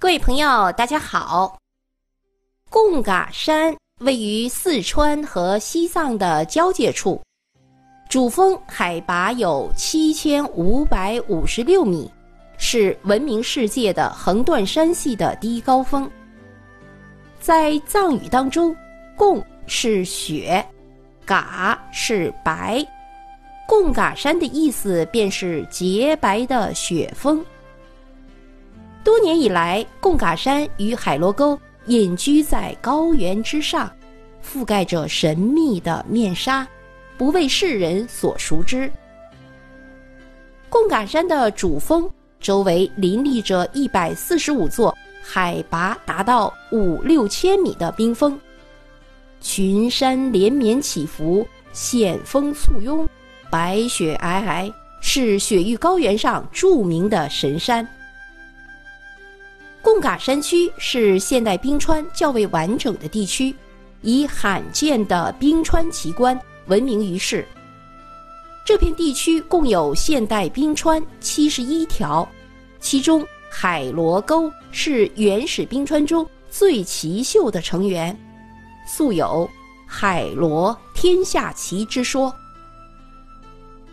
各位朋友，大家好。贡嘎山位于四川和西藏的交界处，主峰海拔有七千五百五十六米，是闻名世界的横断山系的第一高峰。在藏语当中，贡是雪，嘎是白，贡嘎山的意思便是洁白的雪峰。多年以来，贡嘎山与海螺沟隐居在高原之上，覆盖着神秘的面纱，不为世人所熟知。贡嘎山的主峰周围林立着一百四十五座海拔达到五六千米的冰峰，群山连绵起伏，险峰簇拥，白雪皑皑，是雪域高原上著名的神山。贡嘎山区是现代冰川较为完整的地区，以罕见的冰川奇观闻名于世。这片地区共有现代冰川七十一条，其中海螺沟是原始冰川中最奇秀的成员，素有“海螺天下奇”之说。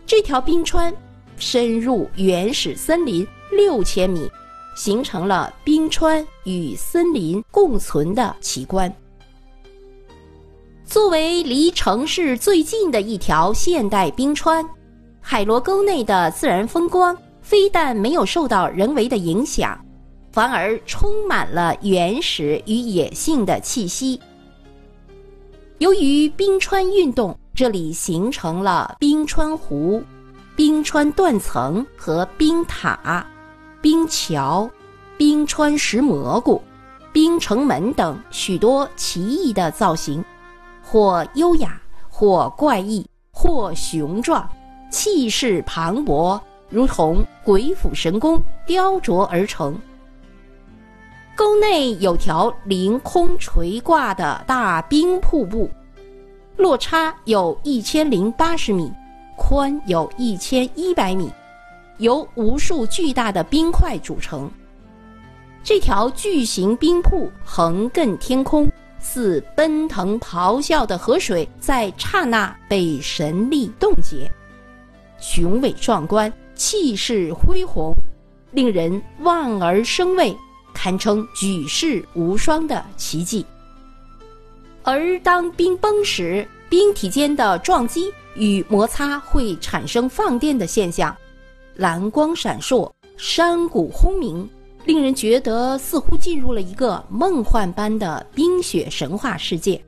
这条冰川深入原始森林六千米。形成了冰川与森林共存的奇观。作为离城市最近的一条现代冰川，海螺沟内的自然风光非但没有受到人为的影响，反而充满了原始与野性的气息。由于冰川运动，这里形成了冰川湖、冰川断层和冰塔。冰桥、冰川石蘑菇、冰城门等许多奇异的造型，或优雅，或怪异，或雄壮，气势磅礴，如同鬼斧神工雕琢而成。沟内有条凌空垂挂的大冰瀑布，落差有一千零八十米，宽有一千一百米。由无数巨大的冰块组成，这条巨型冰瀑横亘天空，似奔腾咆哮的河水，在刹那被神力冻结，雄伟壮观，气势恢宏，令人望而生畏，堪称举世无双的奇迹。而当冰崩时，冰体间的撞击与摩擦会产生放电的现象。蓝光闪烁，山谷轰鸣，令人觉得似乎进入了一个梦幻般的冰雪神话世界。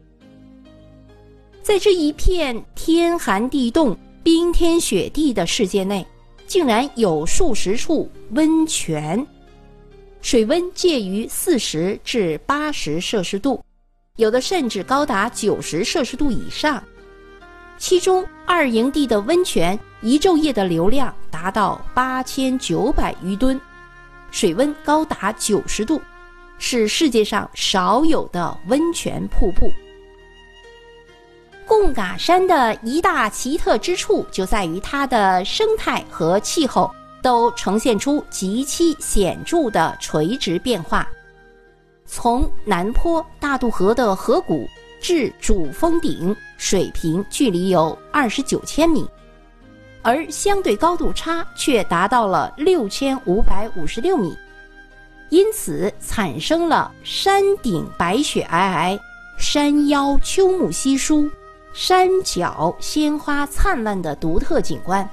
在这一片天寒地冻、冰天雪地的世界内，竟然有数十处温泉，水温介于四十至八十摄氏度，有的甚至高达九十摄氏度以上。其中二营地的温泉一昼夜的流量达到八千九百余吨，水温高达九十度，是世界上少有的温泉瀑布。贡嘎山的一大奇特之处就在于它的生态和气候都呈现出极其显著的垂直变化，从南坡大渡河的河谷。至主峰顶水平距离有二十九千米，而相对高度差却达到了六千五百五十六米，因此产生了山顶白雪皑皑、山腰秋木稀疏、山脚鲜花灿烂的独特景观。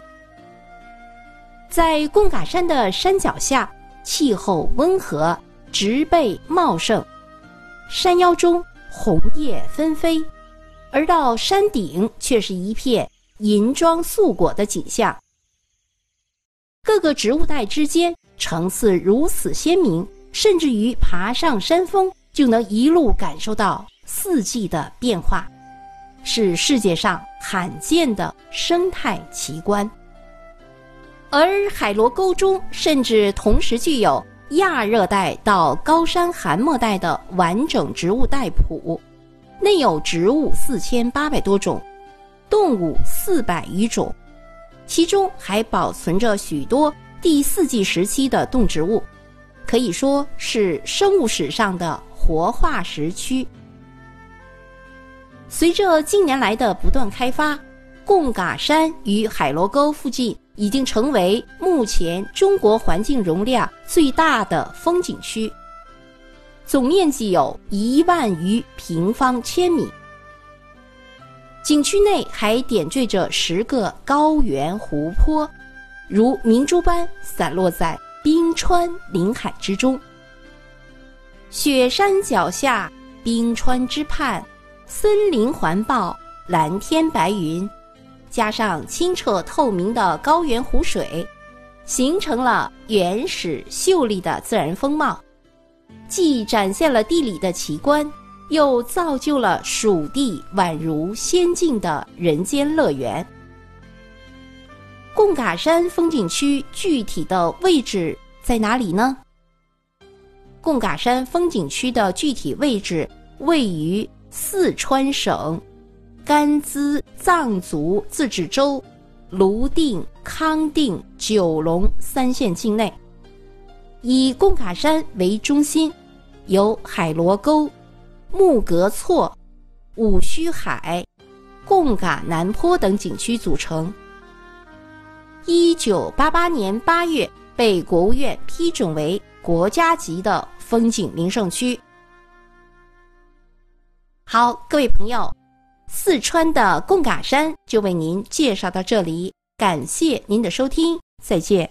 在贡嘎山的山脚下，气候温和，植被茂盛，山腰中。红叶纷飞，而到山顶却是一片银装素裹的景象。各个植物带之间层次如此鲜明，甚至于爬上山峰就能一路感受到四季的变化，是世界上罕见的生态奇观。而海螺沟中甚至同时具有。亚热带到高山寒漠带的完整植物带谱，内有植物四千八百多种，动物四百余种，其中还保存着许多第四纪时期的动植物，可以说是生物史上的活化石区。随着近年来的不断开发，贡嘎山与海螺沟附近已经成为目前中国环境容量最大的风景区，总面积有一万余平方千米。景区内还点缀着十个高原湖泊，如明珠般散落在冰川林海之中。雪山脚下，冰川之畔，森林环抱，蓝天白云，加上清澈透明的高原湖水，形成了原始秀丽的自然风貌，既展现了地理的奇观。又造就了蜀地宛如仙境的人间乐园。贡嘎山风景区具体的位置在哪里呢？贡嘎山风景区的具体位置位于四川省甘孜藏族自治州泸定、康定、九龙三县境内，以贡嘎山为中心，由海螺沟。木格措、五须海、贡嘎南坡等景区组成。一九八八年八月被国务院批准为国家级的风景名胜区。好，各位朋友，四川的贡嘎山就为您介绍到这里，感谢您的收听，再见。